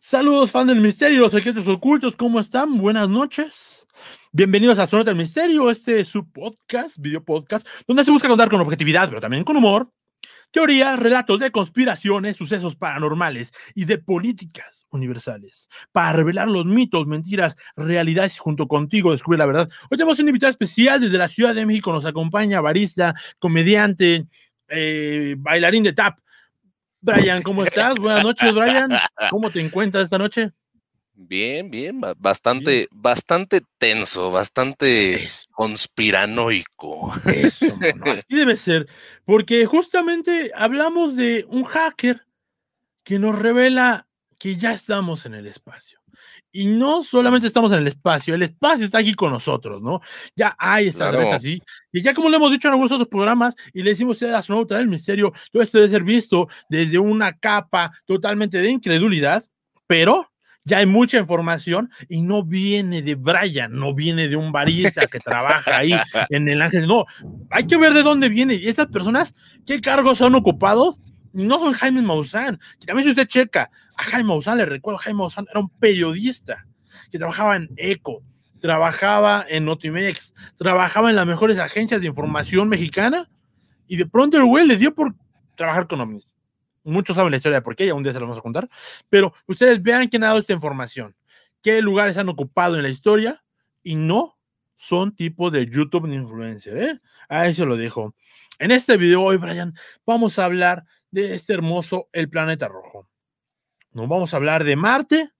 Saludos, fan del misterio, los secretos ocultos, ¿cómo están? Buenas noches. Bienvenidos a Zona del Misterio, este es su podcast, video podcast, donde se busca contar con objetividad, pero también con humor, teorías, relatos de conspiraciones, sucesos paranormales y de políticas universales, para revelar los mitos, mentiras, realidades y junto contigo descubrir la verdad. Hoy tenemos un invitado especial desde la Ciudad de México, nos acompaña barista, comediante, eh, bailarín de tap, Brian, ¿cómo estás? Buenas noches, Brian. ¿Cómo te encuentras esta noche? Bien, bien, bastante, bastante tenso, bastante conspiranoico. Eso, así debe ser, porque justamente hablamos de un hacker que nos revela que ya estamos en el espacio. Y no solamente estamos en el espacio, el espacio está aquí con nosotros, ¿no? Ya hay esta claro. así. Y ya como lo hemos dicho en algunos otros programas, y le decimos a astronauta del misterio, todo esto debe ser visto desde una capa totalmente de incredulidad, pero ya hay mucha información y no viene de Brian, no viene de un barista que trabaja ahí en el ángel, no, hay que ver de dónde viene y estas personas, qué cargos son ocupados, no son Jaime Maussan, que también si usted checa, a Jaime Maussan, le recuerdo, Jaime Maussan era un periodista que trabajaba en ECO, trabajaba en Notimex, trabajaba en las mejores agencias de información mexicana y de pronto el güey le dio por trabajar con ovnis muchos saben la historia de por qué, ya un día se lo vamos a contar, pero ustedes vean quién ha dado esta información, qué lugares han ocupado en la historia y no son tipo de YouTube ni influencer, ¿eh? Ahí se lo dejo. En este video hoy, Brian, vamos a hablar de este hermoso El Planeta Rojo. Nos vamos a hablar de Marte,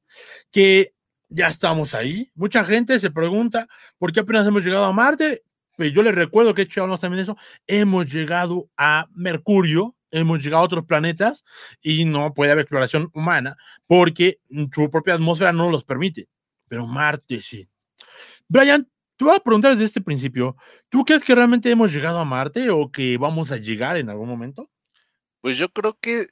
que ya estamos ahí. Mucha gente se pregunta por qué apenas hemos llegado a Marte. Pues yo les recuerdo que he hecho también eso. Hemos llegado a Mercurio, hemos llegado a otros planetas y no puede haber exploración humana porque su propia atmósfera no los permite. Pero Marte sí. Brian, te voy a preguntar desde este principio, ¿tú crees que realmente hemos llegado a Marte o que vamos a llegar en algún momento? Pues yo creo que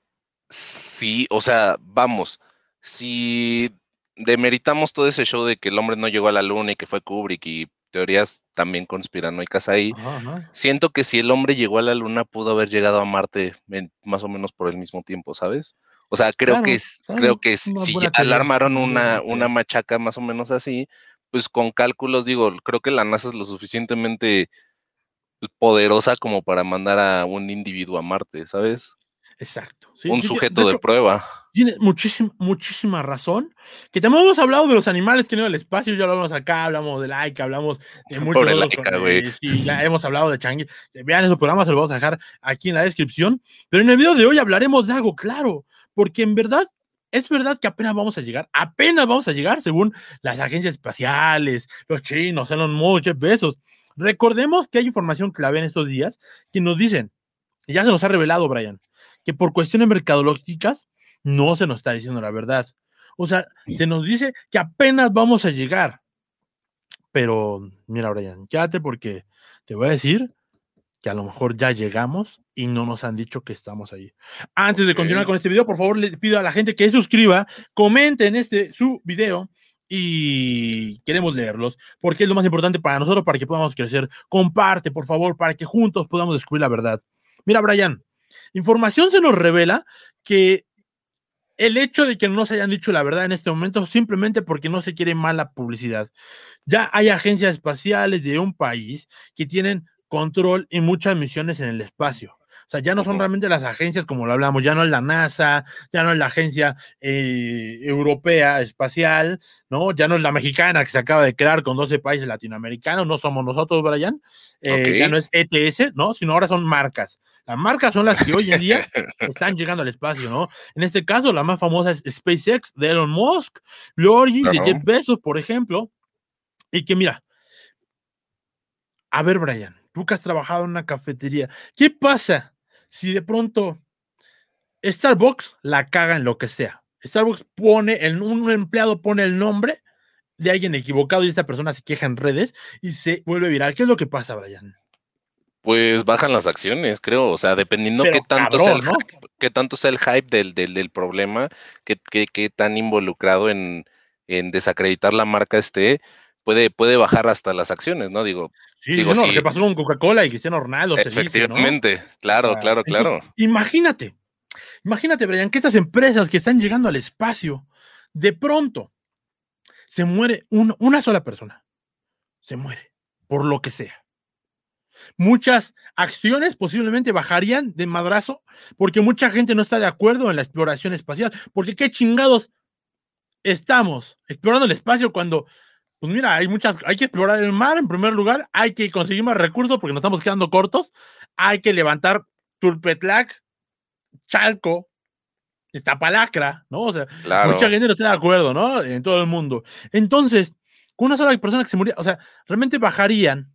sí, o sea, vamos, si demeritamos todo ese show de que el hombre no llegó a la luna y que fue Kubrick y teorías también conspiranoicas ahí. Siento que si el hombre llegó a la luna, pudo haber llegado a Marte más o menos por el mismo tiempo, ¿sabes? O sea, creo que es, creo que si ya alarmaron una, una machaca más o menos así, pues con cálculos, digo, creo que la NASA es lo suficientemente poderosa como para mandar a un individuo a Marte, ¿sabes? Exacto. un sujeto de, prueba. Tiene muchísima, muchísima razón. Que también hemos hablado de los animales que no el espacio, ya hablamos acá, hablamos de Laika, hablamos de muchos Laika, güey. Sí, ya hemos hablado de Changi. Vean esos programas, se los vamos a dejar aquí en la descripción. Pero en el video de hoy hablaremos de algo claro, porque en verdad es verdad que apenas vamos a llegar, apenas vamos a llegar según las agencias espaciales, los chinos, Elon Musk, besos. Recordemos que hay información clave en estos días que nos dicen, ya se nos ha revelado, Brian, que por cuestiones mercadológicas no se nos está diciendo la verdad. O sea, se nos dice que apenas vamos a llegar. Pero mira, Brian, quédate porque te voy a decir que a lo mejor ya llegamos y no nos han dicho que estamos ahí. Antes de continuar con este video, por favor, le pido a la gente que se suscriba, comente en este su video y queremos leerlos porque es lo más importante para nosotros, para que podamos crecer. Comparte, por favor, para que juntos podamos descubrir la verdad. Mira, Brian, Información se nos revela que el hecho de que no se hayan dicho la verdad en este momento simplemente porque no se quiere mala publicidad. Ya hay agencias espaciales de un país que tienen control en muchas misiones en el espacio. O sea, ya no son realmente las agencias como lo hablamos, ya no es la NASA, ya no es la agencia eh, europea espacial, ¿no? Ya no es la mexicana que se acaba de crear con 12 países latinoamericanos, no somos nosotros, Brian, eh, ya no es ETS, ¿no? Sino ahora son marcas. Las marcas son las que hoy en día están llegando al espacio, ¿no? En este caso, la más famosa es SpaceX de Elon Musk, Blue de Jeff Bezos, por ejemplo, y que mira, a ver, Brian, tú que has trabajado en una cafetería, ¿qué pasa si de pronto Starbucks la caga en lo que sea. Starbucks pone, el, un empleado pone el nombre de alguien equivocado y esta persona se queja en redes y se vuelve viral. ¿Qué es lo que pasa, Brian? Pues bajan las acciones, creo. O sea, dependiendo qué tanto, sea el, qué tanto sea el hype del, del, problema, qué, qué, tan involucrado en, en desacreditar la marca esté, puede, puede bajar hasta las acciones, ¿no? Digo, sí, digo, no, lo que pasó con Coca-Cola y Cristiano Ronaldo. Efectivamente, claro, claro, claro. imagínate, imagínate, Brian, que estas empresas que están llegando al espacio de pronto se muere una sola persona, se muere, por lo que sea. Muchas acciones posiblemente bajarían de madrazo porque mucha gente no está de acuerdo en la exploración espacial. Porque qué chingados estamos explorando el espacio cuando, pues mira, hay muchas, hay que explorar el mar en primer lugar, hay que conseguir más recursos porque nos estamos quedando cortos, hay que levantar Turpetlac, Chalco, palacra, ¿no? O sea, mucha gente no está de acuerdo, ¿no? En todo el mundo. Entonces, con una sola persona que se moría, o sea, realmente bajarían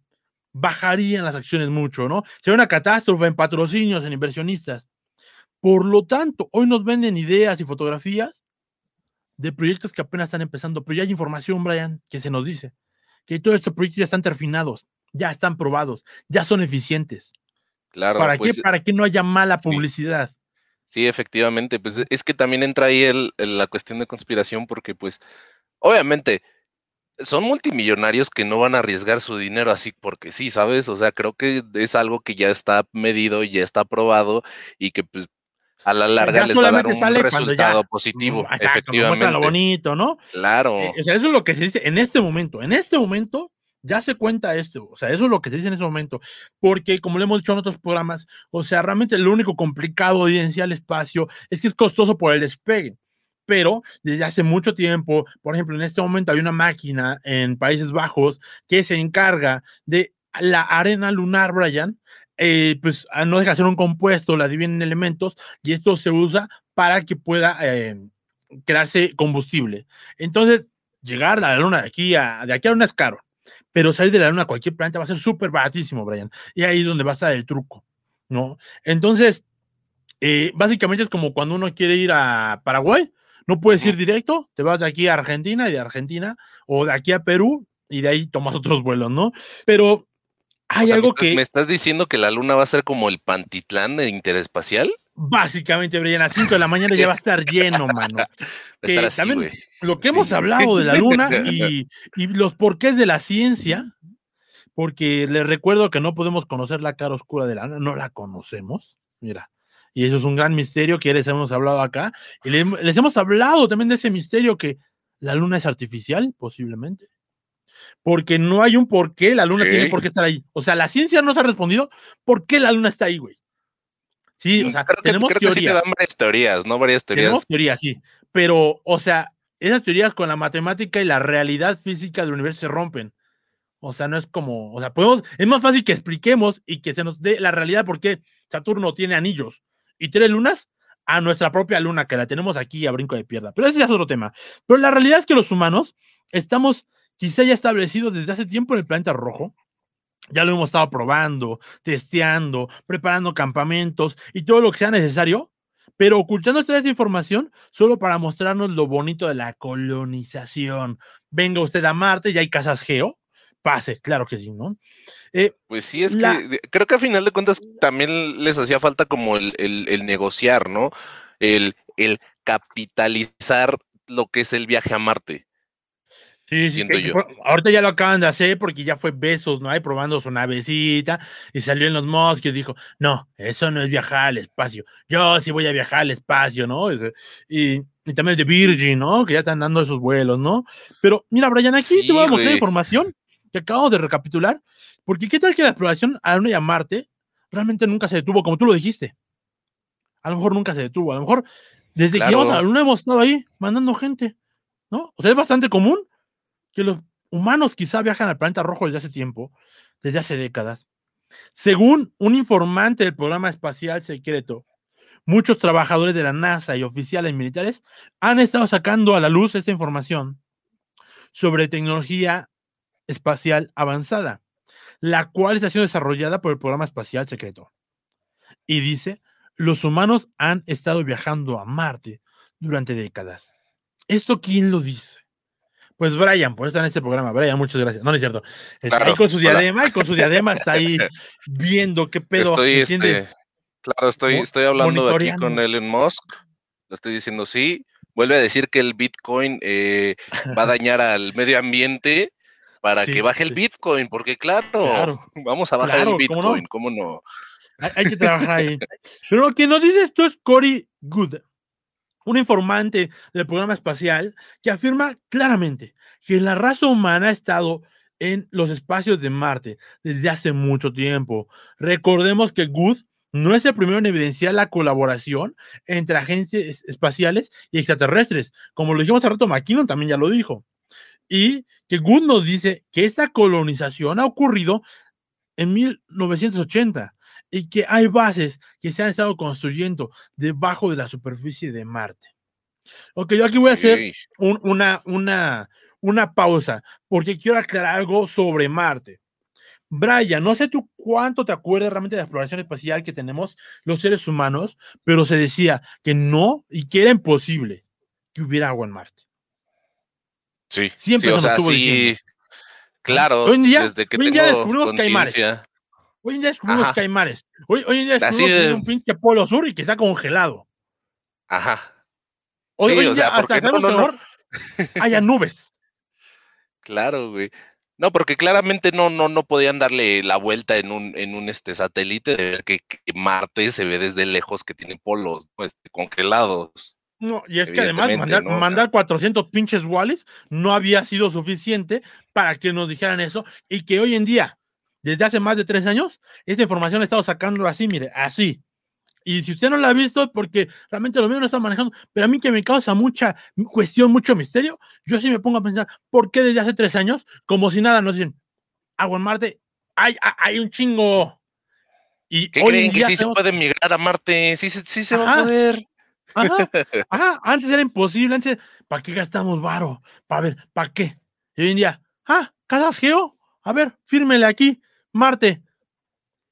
bajarían las acciones mucho, ¿no? Sería una catástrofe en patrocinios, en inversionistas. Por lo tanto, hoy nos venden ideas y fotografías de proyectos que apenas están empezando, pero ya hay información, Brian, que se nos dice que todos estos proyectos ya están terminados, ya están probados, ya son eficientes. Claro. ¿Para qué? Pues, Para que no haya mala publicidad. Sí, efectivamente. Pues es que también entra ahí el, la cuestión de conspiración, porque, pues, obviamente, son multimillonarios que no van a arriesgar su dinero así porque sí, ¿sabes? O sea, creo que es algo que ya está medido, ya está probado y que pues a la larga les va a dar un resultado positivo. Exacto, efectivamente. lo bonito, ¿no? Claro. Eh, o sea, eso es lo que se dice en este momento. En este momento ya se cuenta esto. O sea, eso es lo que se dice en ese momento. Porque, como le hemos dicho en otros programas, o sea, realmente lo único complicado de evidenciar el espacio es que es costoso por el despegue pero desde hace mucho tiempo, por ejemplo, en este momento hay una máquina en Países Bajos que se encarga de la arena lunar, Brian, eh, pues no deja de ser un compuesto, la dividen en elementos y esto se usa para que pueda eh, crearse combustible. Entonces, llegar a la luna de aquí a, de aquí a luna es caro, pero salir de la luna a cualquier planeta va a ser súper baratísimo, Brian. Y ahí es donde va a estar el truco, ¿no? Entonces, eh, básicamente es como cuando uno quiere ir a Paraguay, no puedes ir directo, te vas de aquí a Argentina y de Argentina, o de aquí a Perú y de ahí tomas otros vuelos, ¿no? Pero hay algo que. ¿Me estás diciendo que la luna va a ser como el Pantitlán de interespacial? Básicamente, Brian, a las 5 de la mañana ya va a estar lleno, mano. también lo que hemos hablado de la luna y, y, los porqués de la ciencia, porque les recuerdo que no podemos conocer la cara oscura de la luna, no la conocemos. Mira, y eso es un gran misterio que les hemos hablado acá. Y les, hemos hablado también de ese misterio que la luna es artificial, posiblemente. Porque no hay un por qué la luna tiene por qué estar ahí. O sea, la ciencia nos ha respondido por qué la luna está ahí, güey. Sí, o sea, tenemos teorías. varias teorías, ¿no? Varias teorías. Tenemos teorías, sí. Pero, o sea, esas teorías con la matemática y la realidad física del universo se rompen. O sea, no es como, o sea, podemos, es más fácil que expliquemos y que se nos dé la realidad por qué Saturno tiene anillos y tres lunas a nuestra propia luna, que la tenemos aquí a brinco de pierda. Pero ese ya es otro tema. Pero la realidad es que los humanos estamos quizá ya establecidos desde hace tiempo en el planeta rojo. Ya lo hemos estado probando, testeando, preparando campamentos y todo lo que sea necesario, pero ocultando esta información solo para mostrarnos lo bonito de la colonización. Venga usted a Marte, ya hay casas geo, pase, claro que sí, ¿no? Eh, pues sí, es que creo que a final de cuentas también les hacía falta como el, negociar, ¿no? El, el, capitalizar lo que es el viaje a Marte. Sí, siento yo. ahorita ya lo acaban de hacer porque ya fue Besos, ¿no? Ahí probando su navecita y salió en los mosques y dijo, no, eso no es viajar al espacio. Yo sí voy a viajar al espacio, ¿no? Y, y también el de Virgin, ¿no? Que ya están dando esos vuelos, ¿no? Pero mira, Brian, aquí te voy a mostrar información que acabamos de recapitular, porque qué tal que la exploración a la Luna y a Marte realmente nunca se detuvo, como tú lo dijiste. A lo mejor nunca se detuvo, a lo mejor desde que llegamos a la Luna hemos estado ahí mandando gente, ¿no? O sea, es bastante común que los humanos quizá viajan al planeta rojo desde hace tiempo, desde hace décadas. Según un informante del programa espacial secreto, muchos trabajadores de la NASA y oficiales militares han estado sacando a la luz esta información sobre tecnología espacial avanzada, la cual está siendo desarrollada por el programa espacial secreto. Y dice, los humanos han estado viajando a Marte durante décadas. ¿Esto quién lo dice? Pues Brian, por eso está en este programa. Brian, muchas gracias. No, no es cierto. Está ahí con su diadema y con su diadema está ahí viendo qué pedo. Estoy, este, claro, estoy, estoy hablando aquí con Elon Musk. Le estoy diciendo sí. Vuelve a decir que el Bitcoin eh, va a dañar al medio ambiente para que baje el Bitcoin, porque claro, vamos a bajar el Bitcoin, ¿cómo no? Hay, que trabajar ahí. Pero lo que nos dice esto es Cory Good, un informante del programa espacial que afirma claramente que la raza humana ha estado en los espacios de Marte desde hace mucho tiempo. Recordemos que Good no es el primero en evidenciar la colaboración entre agencias espaciales y extraterrestres. Como lo dijimos hace rato, McKinnon también ya lo dijo. Y que Good nos dice que esta colonización ha ocurrido en 1980 y que hay bases que se han estado construyendo debajo de la superficie de Marte. Ok, yo aquí voy a hacer una, una, una pausa porque quiero aclarar algo sobre Marte. Brian, no sé tú cuánto te acuerdas realmente de la exploración espacial que tenemos los seres humanos, pero se decía que no y que era imposible que hubiera agua en Marte. Sí, siempre o sea, sí, claro. Hoy en día, desde que hoy en Hoy en día descubrimos que hay mares. Hoy, hoy en día descubrimos que hay un pinche polo sur y que está congelado. Ajá. Hoy, hoy en día hasta sabemos no, no, haya nubes. Claro, güey. No, porque claramente no, no, no podían darle la vuelta en un, en un este satélite de ver que, Marte se ve desde lejos que tiene polos este, congelados. No, y es que además mandar, 400 pinches wallis no había sido suficiente para que nos dijeran eso y que hoy en día, desde hace más de tres años, esta información la he estado sacando así, mire, así. Y si usted no la ha visto, porque realmente lo mío no está manejando, pero a mí que me causa mucha cuestión, mucho misterio, yo sí me pongo a pensar, ¿por qué desde hace tres años, como si nada, nos dicen, agua en Marte, hay, hay un chingo? Y ¿Qué creen que sí se puede migrar a Marte? Sí, sí, se va a poder. Ajá, ajá, antes era imposible, antes, ¿para qué gastamos varo? Para ver, ¿para qué? Y hoy en día, ah, casas geo, a ver, fírmele aquí, Marte,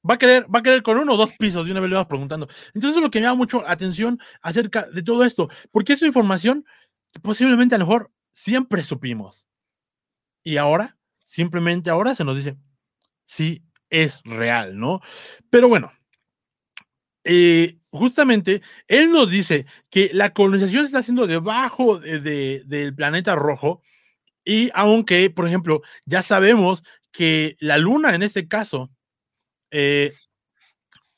va a querer, va a querer con uno o dos pisos, de una vez le vas preguntando. Entonces, es lo que me da mucho atención acerca de todo esto, porque es información posiblemente a lo mejor siempre supimos. Y ahora, simplemente ahora se nos dice, sí, es real, ¿no? Pero bueno, eh, justamente él nos dice que la colonización se está haciendo debajo del planeta rojo. Y aunque, por ejemplo, ya sabemos que la luna en este caso eh,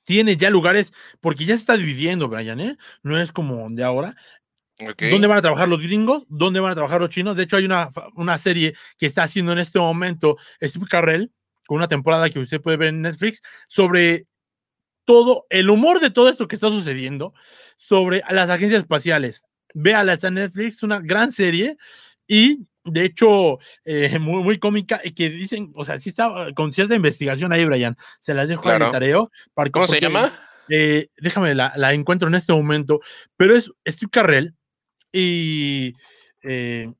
tiene ya lugares, porque ya se está dividiendo, Brian, ¿eh? No es como de ahora. ¿Dónde van a trabajar los gringos? ¿Dónde van a trabajar los chinos? De hecho, hay una, una serie que está haciendo en este momento Steve Carrell, con una temporada que usted puede ver en Netflix, sobre todo el humor de todo esto que está sucediendo, sobre las agencias espaciales. Véala, está en Netflix, una gran serie. Y de hecho, eh, muy, muy cómica, y que dicen, o sea, sí está con cierta investigación ahí, Brian. Se las dejo claro. tareo. Para, ¿Cómo se llama? Eh, déjame, la, la, encuentro en este momento, pero es Steve Carrell y eh,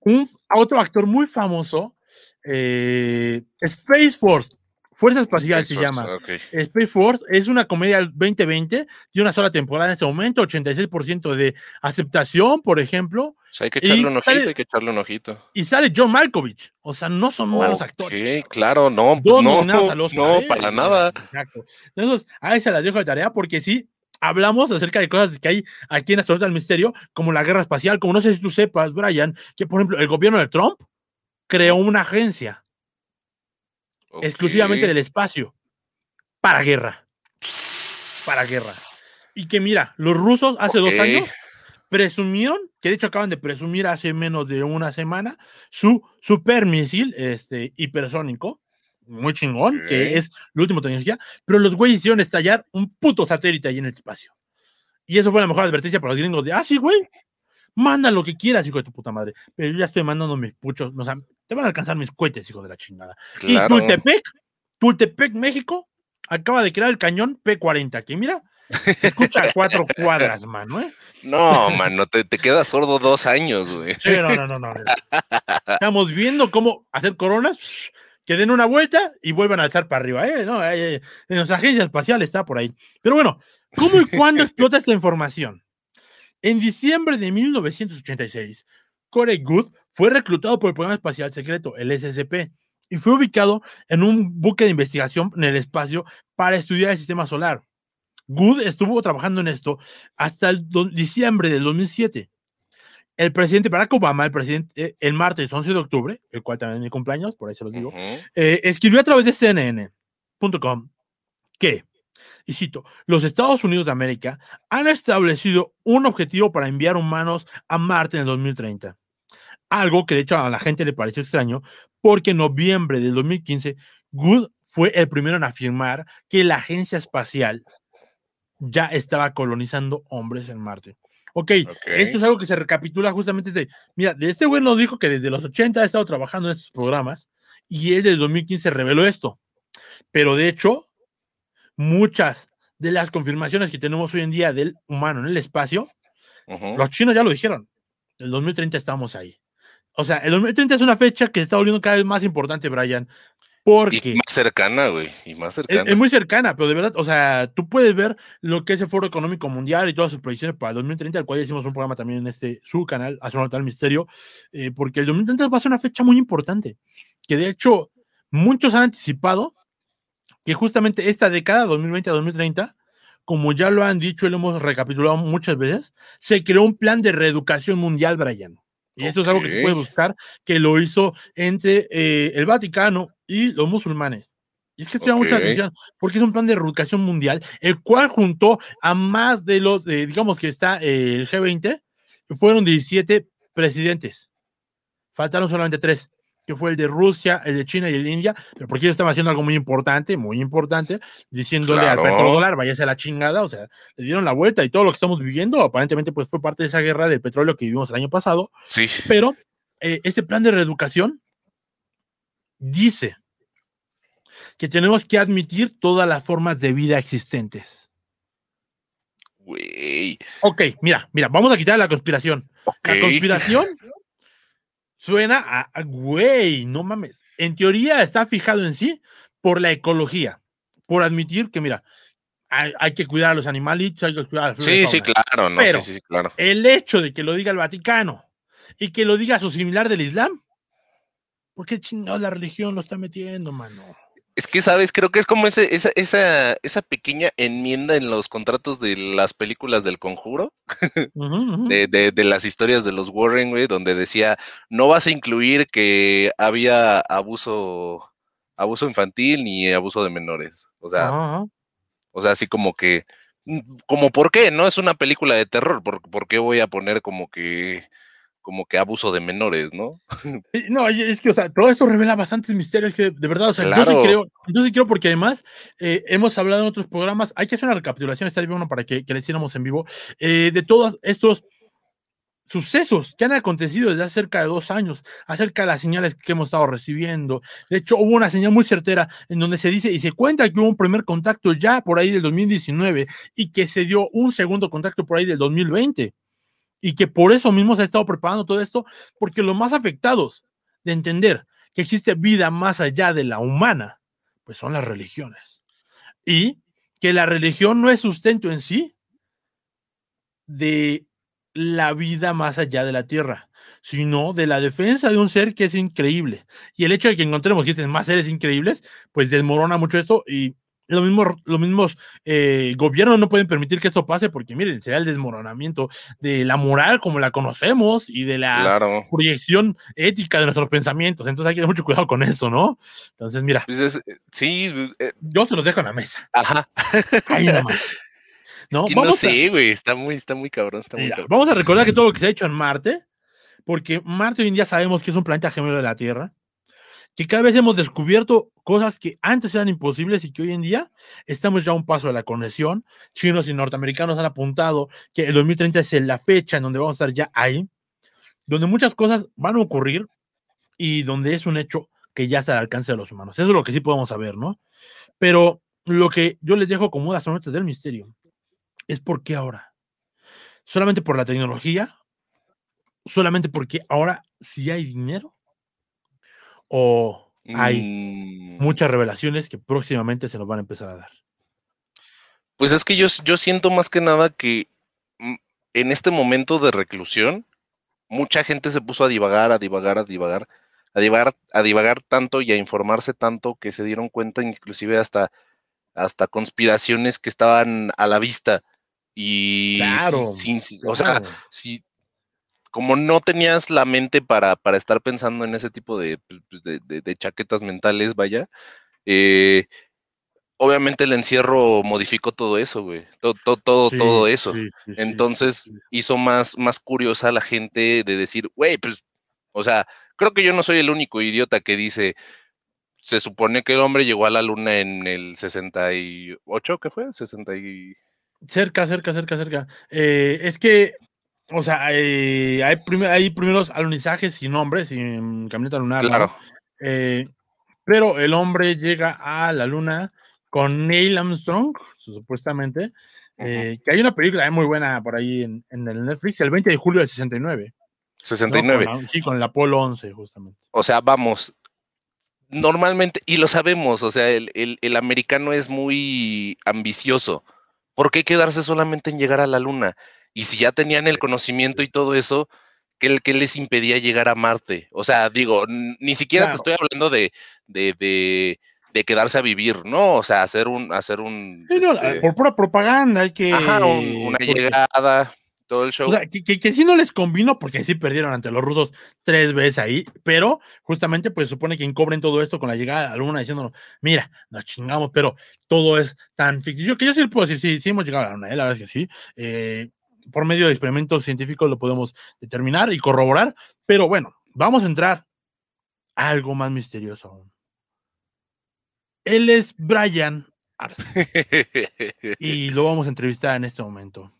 un otro actor muy famoso, Space Force. Fuerza Espacial se llama. Space Force es una comedia 2020, tiene una sola temporada en este momento, 86% de aceptación, por ejemplo. hay que echarle un ojito, hay que echarle un ojito. Y sale John Malkovich, o sea, no son malos actores. claro, no, no, no, para nada. Exacto. Entonces, a se la dejo de tarea porque sí, hablamos acerca de cosas que hay aquí en Astronauta del Misterio, como la guerra espacial, como no sé si tú sepas, Brian, que por ejemplo el gobierno de Trump creó una agencia exclusivamente del espacio para guerra. Para guerra. Y que mira, los rusos hace dos años presumieron, que de hecho acaban de presumir hace menos de una semana, su super misil este, hipersónico, muy chingón, que es la última tecnología, pero los güeyes hicieron estallar un puto satélite ahí en el espacio. Y eso fue la mejor advertencia para los gringos de, ah, sí, güey, manda lo que quieras, hijo de tu puta madre. Pero yo ya estoy mandando mis puchos, o sea, te van a alcanzar mis cohetes, hijo de la chingada. Y Tultepec, Tultepec, México, acaba de crear el cañón P40, que mira, se escucha a cuatro cuadras, mano, ¿eh? No, mano, te, te quedas sordo dos años, güey. Sí, no, no, no, no. Estamos viendo cómo hacer coronas, que den una vuelta y vuelvan a alzar para arriba, ¿eh? No, en nuestra agencia espacial está por ahí. Pero bueno, ¿cómo y cuándo explota esta información? En diciembre de 1986, Corey Good fue reclutado por el programa espacial secreto, el SSP, y fue ubicado en un buque de investigación en el espacio para estudiar el sistema solar. Good estuvo trabajando en esto hasta el diciembre del 2007. El presidente Barack Obama, el presidente, eh, el martes 11 de octubre, el cual también es mi cumpleaños, por ahí se lo digo, eh, escribió a través de CNN.com que y cito, los Estados Unidos de América han establecido un objetivo para enviar humanos a Marte en el 2030. Algo que de hecho a la gente le pareció extraño porque en noviembre del 2015 Good fue el primero en afirmar que la agencia espacial ya estaba colonizando hombres en Marte. Ok, esto es algo que se recapitula justamente de, mira, de este güey nos dijo que desde los 80 ha estado trabajando en estos programas y él del 2015 reveló esto. Pero de hecho, muchas de las confirmaciones que tenemos hoy en día del humano en el espacio, los chinos ya lo dijeron. El 2030 estamos ahí. O sea, el 2030 es una fecha que se está volviendo cada vez más importante, Brian. Porque y más cercana, güey, y más cercana. Es, muy cercana, pero de verdad, o sea, tú puedes ver lo que es el Foro Económico Mundial y todas sus proyecciones para el 2030, al cual hicimos un programa también en este su canal, Astronauta del Misterio, eh, porque el 2030 va a ser una fecha muy importante, que de hecho muchos han anticipado que justamente esta década, 2020 a 2030, como ya lo han dicho y lo hemos recapitulado muchas veces, se creó un plan de reeducación mundial, Brian. Y eso es algo que tú puedes buscar, que lo hizo entre eh, el Vaticano y los musulmanes. Y es que estoy okay. mucha atención, porque es un plan de reeducación mundial, el cual juntó a más de los, digamos que está eh, el G20, fueron 17 presidentes. Faltaron solamente tres, que fue el de Rusia, el de China y el de India, pero porque ellos estaban haciendo algo muy importante, muy importante, diciéndole claro. al petrodólar, váyase a la chingada, o sea, le dieron la vuelta y todo lo que estamos viviendo, aparentemente pues fue parte de esa guerra del petróleo que vivimos el año pasado. Sí. Pero eh, este plan de reeducación dice que tenemos que admitir todas las formas de vida existentes. Güey. Ok, mira, mira, vamos a quitar la conspiración. Okay. La conspiración suena a, güey, no mames. En teoría está fijado en sí por la ecología, por admitir que, mira, hay, hay que cuidar a los animalitos, hay que cuidar a la Sí, sí, claro, no, Pero sí, sí, claro. el hecho de que lo diga el Vaticano y que lo diga su similar del Islam, ¿por qué chingados la religión lo está metiendo, mano? Es que, ¿sabes? Creo que es como ese, esa, esa, esa pequeña enmienda en los contratos de las películas del conjuro, Uh -huh, uh -huh. de, de, de, las historias de los Warren, güey, donde decía, no vas a incluir que había abuso, abuso infantil ni abuso de menores. O sea, uh -huh. o sea, así como que, como por qué, ¿no? Es una película de terror, ¿por, por qué voy a poner como que como que abuso de menores, ¿no? No, es que, o sea, todo esto revela bastantes misterios que, de verdad, o sea, claro. yo sí creo, yo sí creo porque además eh, hemos hablado en otros programas, hay que hacer una recapitulación, estaría bueno para que, que le hiciéramos en vivo, eh, de todos estos sucesos que han acontecido desde hace cerca de dos años acerca de las señales que hemos estado recibiendo. De hecho, hubo una señal muy certera en donde se dice y se cuenta que hubo un primer contacto ya por ahí del 2019 y que se dio un segundo contacto por ahí del 2020 y que por eso mismo se ha estado preparando todo esto, porque los más afectados de entender que existe vida más allá de la humana, pues son las religiones. Y que la religión no es sustento en sí de la vida más allá de la tierra, sino de la defensa de un ser que es increíble. Y el hecho de que encontremos más seres increíbles, pues desmorona mucho esto y los mismos, los mismos eh, gobiernos no pueden permitir que esto pase porque, miren, será el desmoronamiento de la moral como la conocemos y de la claro. proyección ética de nuestros pensamientos. Entonces hay que tener mucho cuidado con eso, ¿no? Entonces, mira. Pues es, sí. Eh, yo se los dejo en la mesa. Ajá. Ahí nada más. No, es que no sé, güey. Está muy, está muy cabrón. Está muy mira, cabrón. Vamos a recordar que todo lo que se ha hecho en Marte, porque Marte hoy en día sabemos que es un planeta gemelo de la Tierra que cada vez hemos descubierto cosas que antes eran imposibles y que hoy en día estamos ya a un paso de la conexión. Chinos y norteamericanos han apuntado que el 2030 es la fecha en donde vamos a estar ya ahí, donde muchas cosas van a ocurrir y donde es un hecho que ya está al alcance de los humanos. Eso es lo que sí podemos saber, ¿no? Pero lo que yo les dejo como las notas del misterio es por qué ahora. Solamente por la tecnología, solamente porque ahora sí hay dinero o hay mm. muchas revelaciones que próximamente se nos van a empezar a dar? Pues es que yo, yo siento más que nada que mm, en este momento de reclusión, mucha gente se puso a divagar, a divagar, a divagar, a divagar, a divagar tanto y a informarse tanto que se dieron cuenta inclusive hasta, hasta conspiraciones que estaban a la vista. Y claro, sin, sin, claro. o sea, si como no tenías la mente para, para estar pensando en ese tipo de, pues, de, de, de chaquetas mentales, vaya, eh, obviamente el encierro modificó todo eso, güey. Todo, todo, todo, todo eso. Entonces hizo más, más curiosa a la gente de decir, güey, pues, o sea, creo que yo no soy el único idiota que dice, se supone que el hombre llegó a la luna en el 68, ¿qué fue? 60 y... Cerca, cerca, cerca, cerca. Eh, es que, o sea, eh, hay, hay primeros alunizajes sin hombre, sin camioneta lunar. Claro. Eh, pero el hombre llega a la luna con Neil Armstrong, supuestamente, que hay una película muy buena por ahí en, el Netflix, el 20 de julio del 69. 69. sí, con el Apolo 11, justamente. O sea, vamos, normalmente, y lo sabemos, o sea, el, el, americano es muy ambicioso. ¿Por qué quedarse solamente en llegar a la luna? Y si ya tenían el conocimiento y todo eso, ¿qué, qué les impedía llegar a Marte? O sea, digo, ni siquiera te estoy hablando de, de, de, de, quedarse a vivir, ¿no? O sea, hacer un... Hacer un este por pura propaganda, hay que... Ajá, una llegada todo el show. O sea, que, que, sí no les convino porque sí perdieron ante los rusos tres veces ahí, pero justamente pues supone que encobren todo esto con la llegada de la luna diciéndonos, mira, nos chingamos, pero todo es tan ficticio que yo sí puedo decir, sí, sí hemos llegado a la luna, ¿eh? la verdad es que sí. Eh, por medio de experimentos científicos lo podemos determinar y corroborar, pero bueno, vamos a entrar a algo más misterioso aún. Él es Brian Arce y lo vamos a entrevistar en este momento.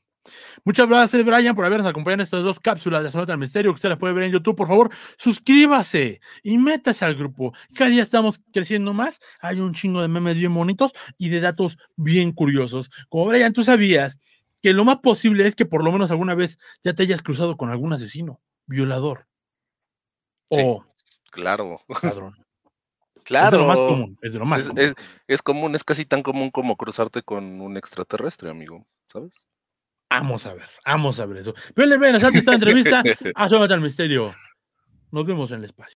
Muchas gracias, Brian, por habernos acompañado en estas dos cápsulas de Sonata del Misterio que usted las puede ver en YouTube. Por favor, suscríbase y métase al grupo. Cada día estamos creciendo más. Hay un chingo de memes bien bonitos y de datos bien curiosos. Como Brian, tú sabías que lo más posible es que por lo menos alguna vez ya te hayas cruzado con algún asesino, violador. o claro. ladrón. Claro. Es de lo más común. Es, de lo más común. es común, es casi tan común como cruzarte con un extraterrestre, amigo. ¿Sabes? Vamos a ver, vamos a ver eso. Pero le ven, esta entrevista a al Misterio. Nos vemos en el espacio.